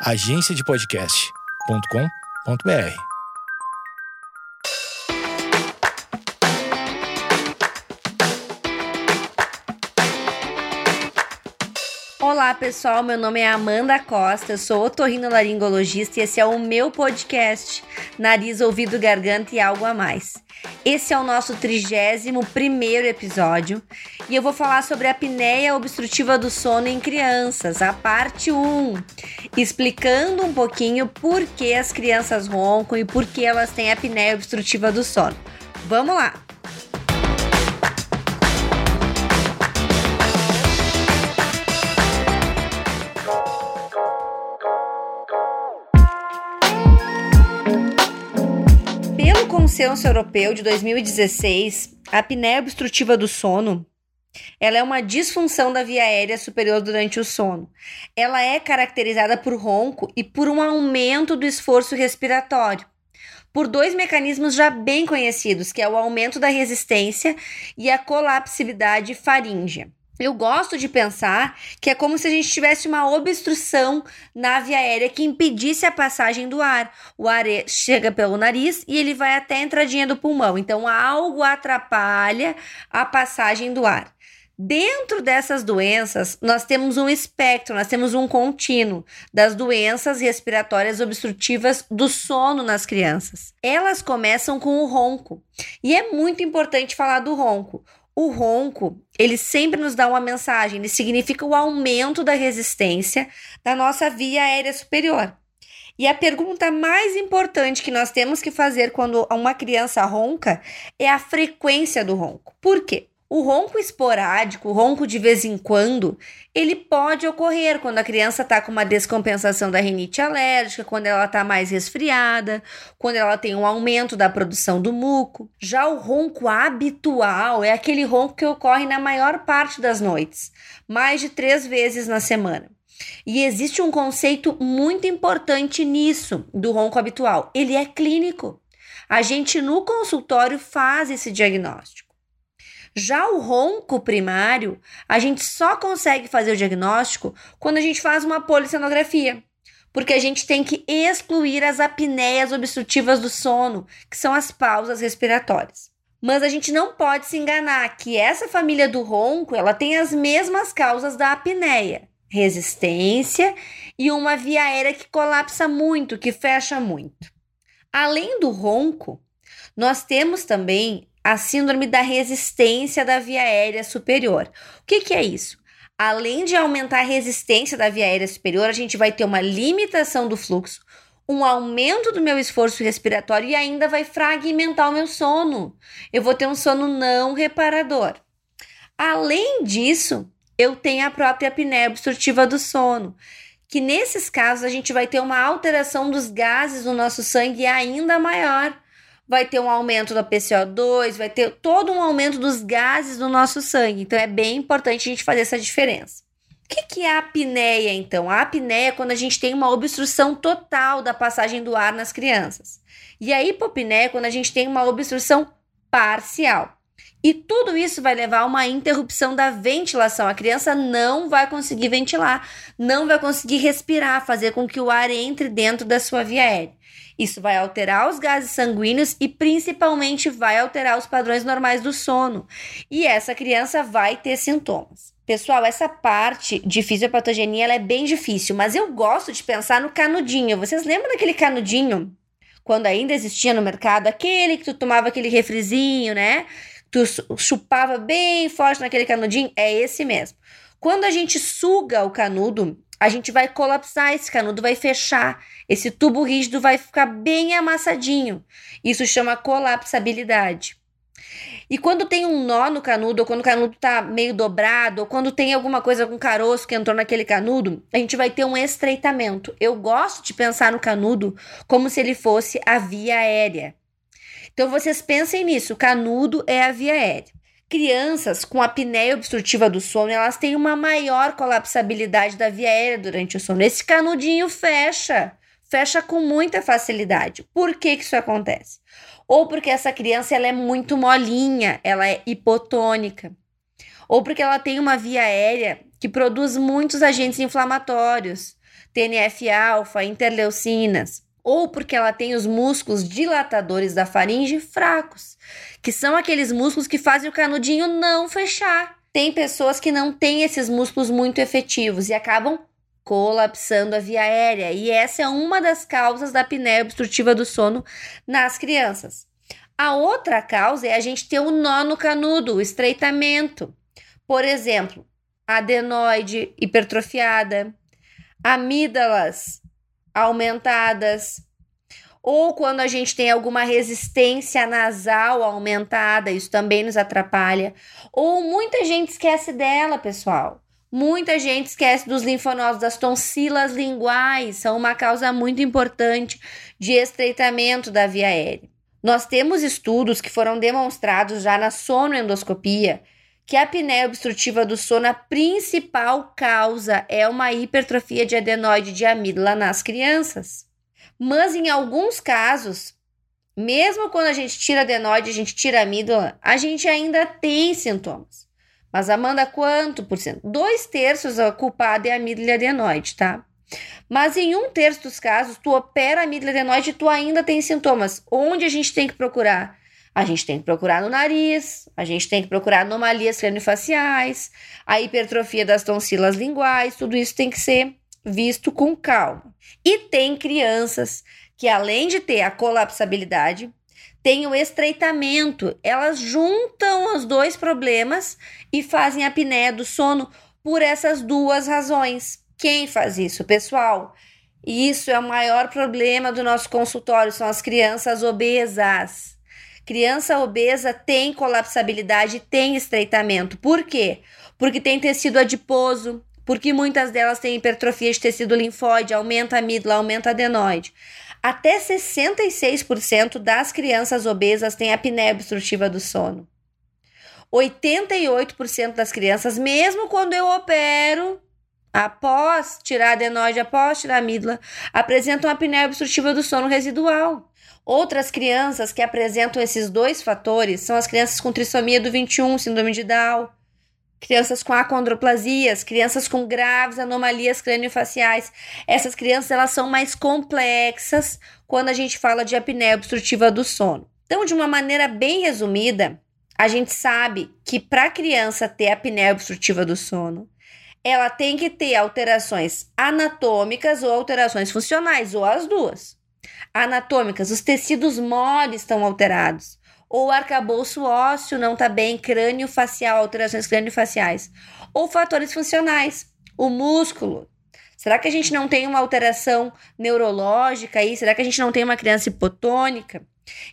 agenciadepodcast.com.br. Olá pessoal, meu nome é Amanda Costa, eu sou otorrinolaringologista e esse é o meu podcast Nariz, Ouvido, Garganta e Algo a Mais. Esse é o nosso 31 primeiro episódio e eu vou falar sobre a apneia obstrutiva do sono em crianças, a parte 1, explicando um pouquinho por que as crianças roncam e por que elas têm apneia obstrutiva do sono. Vamos lá! Consenso Europeu de 2016, a apneia obstrutiva do sono, ela é uma disfunção da via aérea superior durante o sono. Ela é caracterizada por ronco e por um aumento do esforço respiratório, por dois mecanismos já bem conhecidos, que é o aumento da resistência e a colapsibilidade faríngea. Eu gosto de pensar que é como se a gente tivesse uma obstrução na via aérea que impedisse a passagem do ar. O ar chega pelo nariz e ele vai até a entradinha do pulmão. Então, algo atrapalha a passagem do ar. Dentro dessas doenças, nós temos um espectro, nós temos um contínuo das doenças respiratórias obstrutivas do sono nas crianças. Elas começam com o ronco. E é muito importante falar do ronco. O ronco, ele sempre nos dá uma mensagem, ele significa o aumento da resistência da nossa via aérea superior. E a pergunta mais importante que nós temos que fazer quando uma criança ronca é a frequência do ronco. Por quê? O ronco esporádico, o ronco de vez em quando, ele pode ocorrer quando a criança está com uma descompensação da rinite alérgica, quando ela está mais resfriada, quando ela tem um aumento da produção do muco. Já o ronco habitual é aquele ronco que ocorre na maior parte das noites, mais de três vezes na semana. E existe um conceito muito importante nisso, do ronco habitual: ele é clínico. A gente no consultório faz esse diagnóstico. Já o ronco primário, a gente só consegue fazer o diagnóstico quando a gente faz uma polissonografia, porque a gente tem que excluir as apneias obstrutivas do sono, que são as pausas respiratórias. Mas a gente não pode se enganar que essa família do ronco, ela tem as mesmas causas da apneia: resistência e uma via aérea que colapsa muito, que fecha muito. Além do ronco, nós temos também a síndrome da resistência da via aérea superior. O que, que é isso? Além de aumentar a resistência da via aérea superior, a gente vai ter uma limitação do fluxo, um aumento do meu esforço respiratório e ainda vai fragmentar o meu sono. Eu vou ter um sono não reparador. Além disso, eu tenho a própria apneia obstrutiva do sono, que nesses casos a gente vai ter uma alteração dos gases no nosso sangue ainda maior vai ter um aumento da PCO2, vai ter todo um aumento dos gases do nosso sangue. Então é bem importante a gente fazer essa diferença. O que, que é a apneia, então? A apneia é quando a gente tem uma obstrução total da passagem do ar nas crianças. E a hipopneia é quando a gente tem uma obstrução parcial. E tudo isso vai levar a uma interrupção da ventilação. A criança não vai conseguir ventilar, não vai conseguir respirar, fazer com que o ar entre dentro da sua via aérea. Isso vai alterar os gases sanguíneos e principalmente vai alterar os padrões normais do sono. E essa criança vai ter sintomas. Pessoal, essa parte de fisiopatogenia é bem difícil, mas eu gosto de pensar no canudinho. Vocês lembram daquele canudinho? Quando ainda existia no mercado, aquele que tu tomava aquele refrizinho, né? Tu chupava bem forte naquele canudinho, é esse mesmo. Quando a gente suga o canudo, a gente vai colapsar esse canudo, vai fechar. Esse tubo rígido vai ficar bem amassadinho. Isso chama colapsabilidade. E quando tem um nó no canudo, ou quando o canudo tá meio dobrado, ou quando tem alguma coisa com caroço que entrou naquele canudo, a gente vai ter um estreitamento. Eu gosto de pensar no canudo como se ele fosse a via aérea. Então vocês pensem nisso, canudo é a via aérea. Crianças com apneia obstrutiva do sono, elas têm uma maior colapsabilidade da via aérea durante o sono. Esse canudinho fecha, fecha com muita facilidade. Por que, que isso acontece? Ou porque essa criança ela é muito molinha, ela é hipotônica. Ou porque ela tem uma via aérea que produz muitos agentes inflamatórios. TNF-alfa, interleucinas, ou porque ela tem os músculos dilatadores da faringe fracos, que são aqueles músculos que fazem o canudinho não fechar. Tem pessoas que não têm esses músculos muito efetivos e acabam colapsando a via aérea, e essa é uma das causas da apneia obstrutiva do sono nas crianças. A outra causa é a gente ter um nó no canudo, o estreitamento. Por exemplo, adenoide hipertrofiada, amígdalas aumentadas, ou quando a gente tem alguma resistência nasal aumentada, isso também nos atrapalha. Ou muita gente esquece dela, pessoal. Muita gente esquece dos linfonodos, das tonsilas linguais, são uma causa muito importante de estreitamento da via aérea. Nós temos estudos que foram demonstrados já na sonoendoscopia que a apneia obstrutiva do sono, a principal causa é uma hipertrofia de adenoide de amígdala nas crianças. Mas em alguns casos, mesmo quando a gente tira adenoide, a gente tira amígdala, a gente ainda tem sintomas. Mas Amanda, quanto por cento? Dois terços a culpada é amígdala e adenoide, tá? Mas em um terço dos casos, tu opera amígdala e adenoide e tu ainda tem sintomas. Onde a gente tem que procurar? A gente tem que procurar no nariz, a gente tem que procurar anomalias craniofaciais, a hipertrofia das tonsilas linguais, tudo isso tem que ser visto com calma. E tem crianças que, além de ter a colapsabilidade, tem o estreitamento. Elas juntam os dois problemas e fazem a apneia do sono por essas duas razões. Quem faz isso, pessoal? Isso é o maior problema do nosso consultório, são as crianças obesas. Criança obesa tem colapsabilidade, tem estreitamento. Por quê? Porque tem tecido adiposo, porque muitas delas têm hipertrofia de tecido linfóide, aumenta a amígdala, aumenta a adenoide. Até 66% das crianças obesas têm apneia obstrutiva do sono. 88% das crianças, mesmo quando eu opero, após tirar a adenoide, após tirar a amígdala, apresentam apneia obstrutiva do sono residual. Outras crianças que apresentam esses dois fatores são as crianças com trissomia do 21, síndrome de Down, crianças com acondroplasias, crianças com graves anomalias craniofaciais. Essas crianças elas são mais complexas quando a gente fala de apneia obstrutiva do sono. Então, de uma maneira bem resumida, a gente sabe que para a criança ter apneia obstrutiva do sono, ela tem que ter alterações anatômicas ou alterações funcionais, ou as duas anatômicas, os tecidos moles estão alterados, ou arcabouço ósseo não está bem, crânio facial, alterações crânio-faciais, ou fatores funcionais, o músculo. Será que a gente não tem uma alteração neurológica aí? Será que a gente não tem uma criança hipotônica?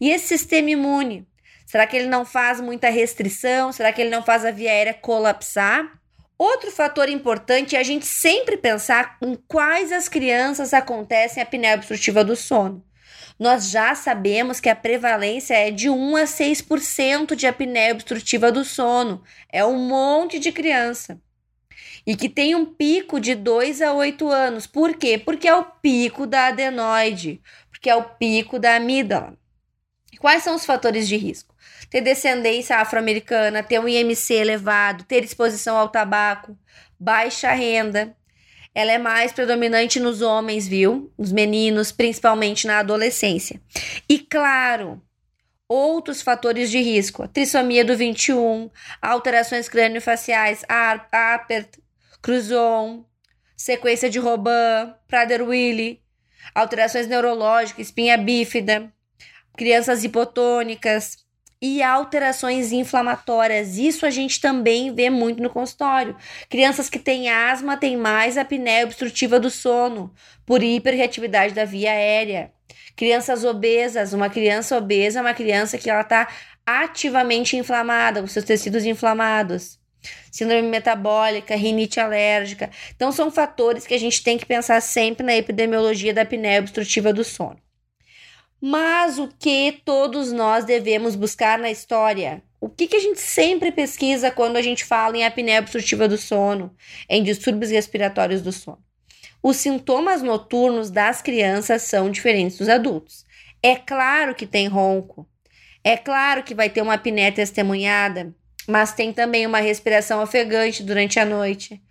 E esse sistema imune? Será que ele não faz muita restrição? Será que ele não faz a via aérea colapsar? Outro fator importante é a gente sempre pensar em quais as crianças acontecem a apneia obstrutiva do sono. Nós já sabemos que a prevalência é de 1 a 6% de apneia obstrutiva do sono. É um monte de criança. E que tem um pico de 2 a 8 anos. Por quê? Porque é o pico da adenoide, porque é o pico da amígdala. Quais são os fatores de risco? ter descendência afro-americana, ter um IMC elevado, ter exposição ao tabaco, baixa renda. Ela é mais predominante nos homens, viu? Os meninos, principalmente na adolescência. E claro, outros fatores de risco: trissomia do 21, alterações crânio-faciais, Apert, Cruzon, sequência de Robin, Prader-Willi, alterações neurológicas, espinha bífida, crianças hipotônicas, e alterações inflamatórias. Isso a gente também vê muito no consultório. Crianças que têm asma têm mais apneia obstrutiva do sono por hiperreatividade da via aérea. Crianças obesas, uma criança obesa é uma criança que ela está ativamente inflamada, com seus tecidos inflamados. Síndrome metabólica, rinite alérgica. Então, são fatores que a gente tem que pensar sempre na epidemiologia da apneia obstrutiva do sono. Mas o que todos nós devemos buscar na história? O que, que a gente sempre pesquisa quando a gente fala em apneia obstrutiva do sono, em distúrbios respiratórios do sono? Os sintomas noturnos das crianças são diferentes dos adultos. É claro que tem ronco, é claro que vai ter uma apneia testemunhada, mas tem também uma respiração ofegante durante a noite,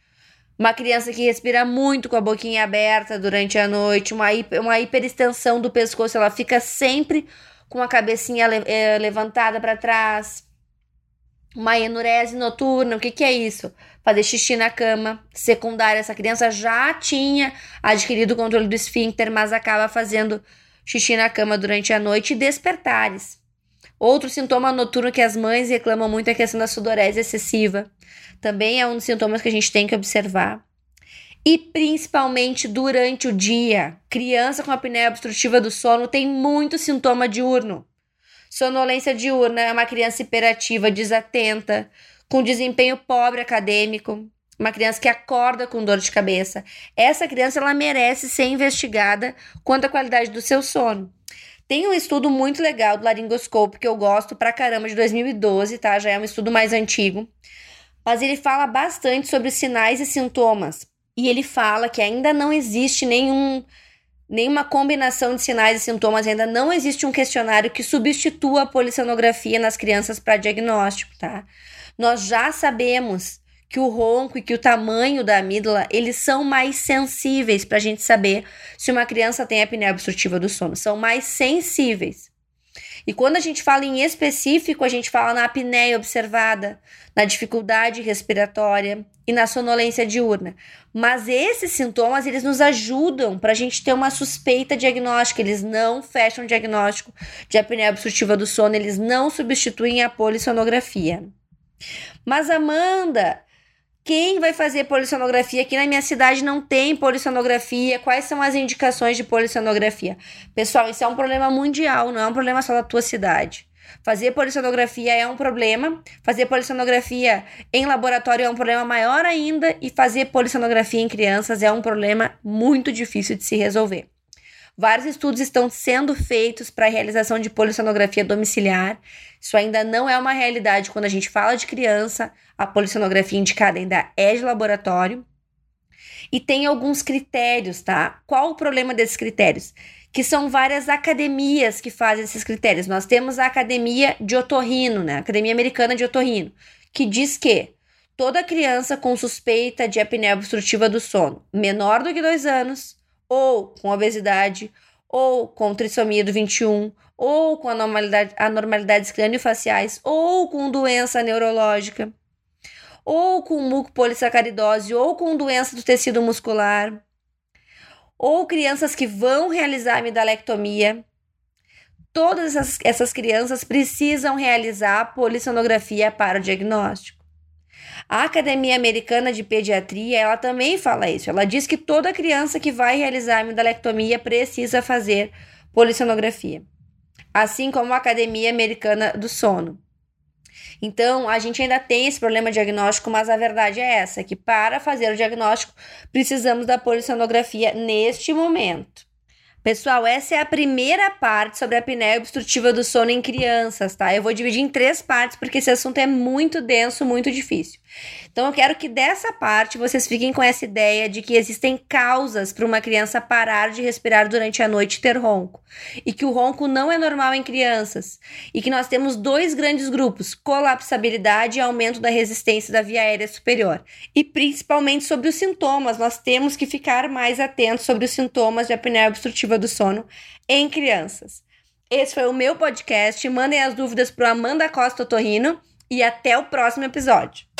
uma criança que respira muito com a boquinha aberta durante a noite, uma, uma hiperextensão do pescoço, ela fica sempre com a cabecinha le eh, levantada para trás. Uma enurese noturna, o que, que é isso? Fazer xixi na cama, secundária. Essa criança já tinha adquirido o controle do esfíncter, mas acaba fazendo xixi na cama durante a noite e despertares. Outro sintoma noturno que as mães reclamam muito é a questão da sudorese excessiva. Também é um dos sintomas que a gente tem que observar. E principalmente durante o dia. Criança com apneia obstrutiva do sono tem muito sintoma diurno. Sonolência diurna é uma criança hiperativa, desatenta, com desempenho pobre acadêmico, uma criança que acorda com dor de cabeça. Essa criança ela merece ser investigada quanto à qualidade do seu sono. Tem um estudo muito legal do Laringoscope que eu gosto pra caramba de 2012, tá? Já é um estudo mais antigo. Mas ele fala bastante sobre sinais e sintomas. E ele fala que ainda não existe nenhum nenhuma combinação de sinais e sintomas, ainda não existe um questionário que substitua a polissonografia nas crianças para diagnóstico, tá? Nós já sabemos que o ronco e que o tamanho da amígdala, eles são mais sensíveis para a gente saber se uma criança tem apneia obstrutiva do sono. São mais sensíveis. E quando a gente fala em específico, a gente fala na apneia observada, na dificuldade respiratória e na sonolência diurna. Mas esses sintomas, eles nos ajudam para a gente ter uma suspeita diagnóstica. Eles não fecham o diagnóstico de apneia obstrutiva do sono, eles não substituem a polissonografia. Mas Amanda, quem vai fazer polissonografia? Aqui na minha cidade não tem polissonografia. Quais são as indicações de polissonografia? Pessoal, isso é um problema mundial, não é um problema só da tua cidade. Fazer polissonografia é um problema, fazer polissonografia em laboratório é um problema maior ainda, e fazer polissonografia em crianças é um problema muito difícil de se resolver. Vários estudos estão sendo feitos para a realização de polissonografia domiciliar. Isso ainda não é uma realidade quando a gente fala de criança. A polissonografia indicada ainda é de laboratório. E tem alguns critérios, tá? Qual o problema desses critérios? Que são várias academias que fazem esses critérios. Nós temos a Academia de Otorrino, né? Academia Americana de Otorrino, que diz que toda criança com suspeita de apneia obstrutiva do sono, menor do que dois anos, ou com obesidade, ou com trissomia do 21, ou com anormalidade, anormalidades craniofaciais, ou com doença neurológica, ou com mucopolissacaridose, ou com doença do tecido muscular, ou crianças que vão realizar amidalectomia. Todas essas, essas crianças precisam realizar polissonografia para o diagnóstico. A Academia Americana de Pediatria, ela também fala isso. Ela diz que toda criança que vai realizar amidalectomia precisa fazer polissonografia, assim como a Academia Americana do Sono. Então, a gente ainda tem esse problema diagnóstico, mas a verdade é essa, que para fazer o diagnóstico precisamos da polissonografia neste momento. Pessoal, essa é a primeira parte sobre a apneia obstrutiva do sono em crianças, tá? Eu vou dividir em três partes porque esse assunto é muito denso, muito difícil. Então, eu quero que dessa parte vocês fiquem com essa ideia de que existem causas para uma criança parar de respirar durante a noite e ter ronco, e que o ronco não é normal em crianças, e que nós temos dois grandes grupos: colapsabilidade e aumento da resistência da via aérea superior. E principalmente sobre os sintomas, nós temos que ficar mais atentos sobre os sintomas de apneia obstrutiva do sono em crianças. Esse foi o meu podcast. Mandem as dúvidas para Amanda Costa Torrino e até o próximo episódio.